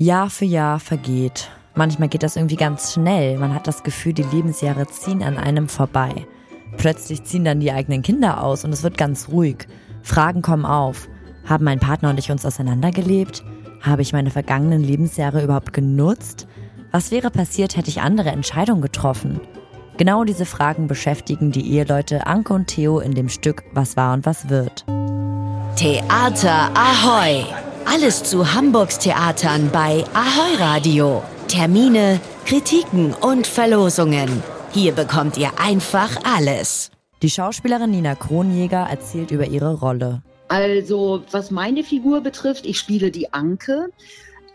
Jahr für Jahr vergeht. Manchmal geht das irgendwie ganz schnell. Man hat das Gefühl, die Lebensjahre ziehen an einem vorbei. Plötzlich ziehen dann die eigenen Kinder aus und es wird ganz ruhig. Fragen kommen auf. Haben mein Partner und ich uns auseinandergelebt? Habe ich meine vergangenen Lebensjahre überhaupt genutzt? Was wäre passiert, hätte ich andere Entscheidungen getroffen? Genau diese Fragen beschäftigen die Eheleute Anke und Theo in dem Stück Was war und was wird. Theater Ahoi! Alles zu Hamburgs Theatern bei Ahoi Radio. Termine, Kritiken und Verlosungen. Hier bekommt ihr einfach alles. Die Schauspielerin Nina Kronjäger erzählt über ihre Rolle. Also, was meine Figur betrifft, ich spiele die Anke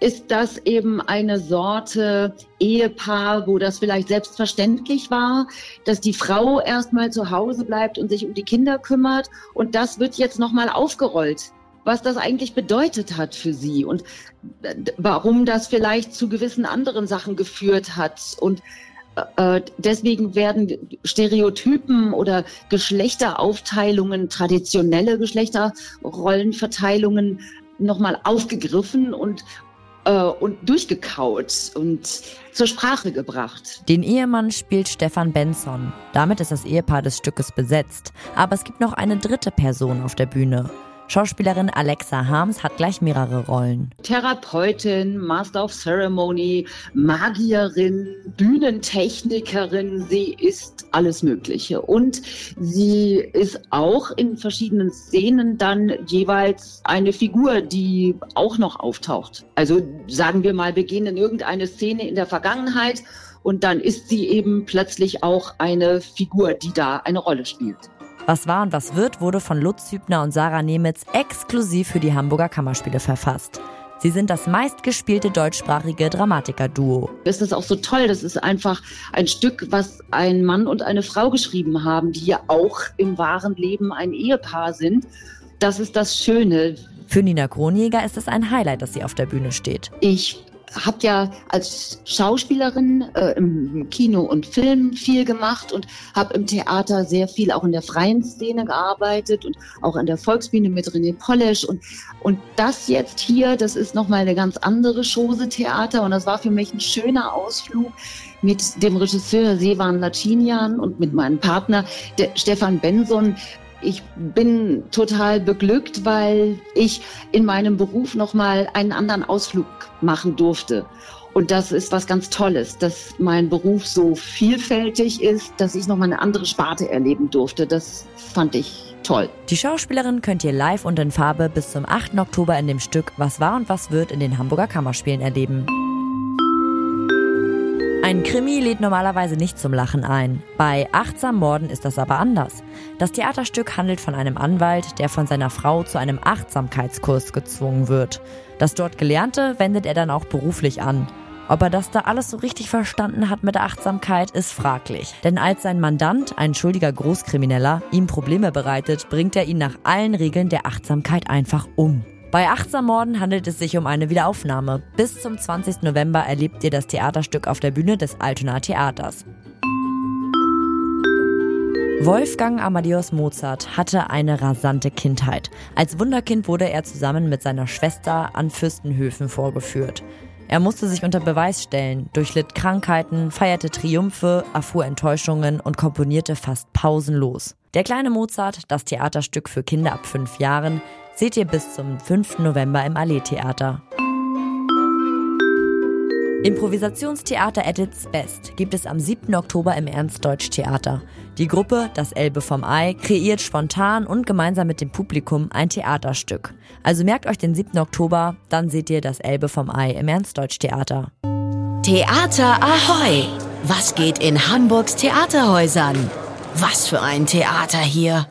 ist das eben eine Sorte Ehepaar, wo das vielleicht selbstverständlich war, dass die Frau erstmal zu Hause bleibt und sich um die Kinder kümmert. Und das wird jetzt nochmal aufgerollt was das eigentlich bedeutet hat für sie und äh, warum das vielleicht zu gewissen anderen Sachen geführt hat. Und äh, deswegen werden Stereotypen oder Geschlechteraufteilungen, traditionelle Geschlechterrollenverteilungen nochmal aufgegriffen und äh, und durchgekaut und zur Sprache gebracht. Den Ehemann spielt Stefan Benson. Damit ist das Ehepaar des Stückes besetzt. Aber es gibt noch eine dritte Person auf der Bühne. Schauspielerin Alexa Harms hat gleich mehrere Rollen. Therapeutin, Master of Ceremony, Magierin, Bühnentechnikerin, sie ist alles Mögliche. Und sie ist auch in verschiedenen Szenen dann jeweils eine Figur, die auch noch auftaucht. Also sagen wir mal, wir gehen in irgendeine Szene in der Vergangenheit und dann ist sie eben plötzlich auch eine Figur, die da eine Rolle spielt. Was war und was wird, wurde von Lutz Hübner und Sarah Nemitz exklusiv für die Hamburger Kammerspiele verfasst. Sie sind das meistgespielte deutschsprachige Dramatiker-Duo. Es ist auch so toll, das ist einfach ein Stück, was ein Mann und eine Frau geschrieben haben, die ja auch im wahren Leben ein Ehepaar sind. Das ist das Schöne. Für Nina Kronjäger ist es ein Highlight, dass sie auf der Bühne steht. Ich habe ja als Schauspielerin äh, im Kino und Film viel gemacht und habe im Theater sehr viel auch in der freien Szene gearbeitet und auch an der Volksbühne mit René Polesch und und das jetzt hier, das ist noch mal eine ganz andere Chose Theater und das war für mich ein schöner Ausflug mit dem Regisseur Sevan Lacinian und mit meinem Partner Stefan Benson ich bin total beglückt, weil ich in meinem Beruf nochmal einen anderen Ausflug machen durfte. Und das ist was ganz Tolles, dass mein Beruf so vielfältig ist, dass ich nochmal eine andere Sparte erleben durfte. Das fand ich toll. Die Schauspielerin könnt ihr live und in Farbe bis zum 8. Oktober in dem Stück Was war und was wird in den Hamburger Kammerspielen erleben. Ein Krimi lädt normalerweise nicht zum Lachen ein. Bei Achtsam Morden ist das aber anders. Das Theaterstück handelt von einem Anwalt, der von seiner Frau zu einem Achtsamkeitskurs gezwungen wird. Das dort Gelernte wendet er dann auch beruflich an. Ob er das da alles so richtig verstanden hat mit der Achtsamkeit, ist fraglich. Denn als sein Mandant, ein schuldiger Großkrimineller, ihm Probleme bereitet, bringt er ihn nach allen Regeln der Achtsamkeit einfach um. Bei Achtsammorden handelt es sich um eine Wiederaufnahme. Bis zum 20. November erlebt ihr das Theaterstück auf der Bühne des Altona Theaters. Wolfgang Amadeus Mozart hatte eine rasante Kindheit. Als Wunderkind wurde er zusammen mit seiner Schwester an Fürstenhöfen vorgeführt. Er musste sich unter Beweis stellen, durchlitt Krankheiten, feierte Triumphe, erfuhr Enttäuschungen und komponierte fast pausenlos. Der kleine Mozart, das Theaterstück für Kinder ab fünf Jahren, seht ihr bis zum 5. November im Allee Theater. Improvisationstheater at its best gibt es am 7. Oktober im Ernst-Deutsch Theater. Die Gruppe Das Elbe vom Ei kreiert spontan und gemeinsam mit dem Publikum ein Theaterstück. Also merkt euch den 7. Oktober, dann seht ihr Das Elbe vom Ei im Ernst-Deutsch Theater. Theater Ahoi! Was geht in Hamburgs Theaterhäusern? Was für ein Theater hier!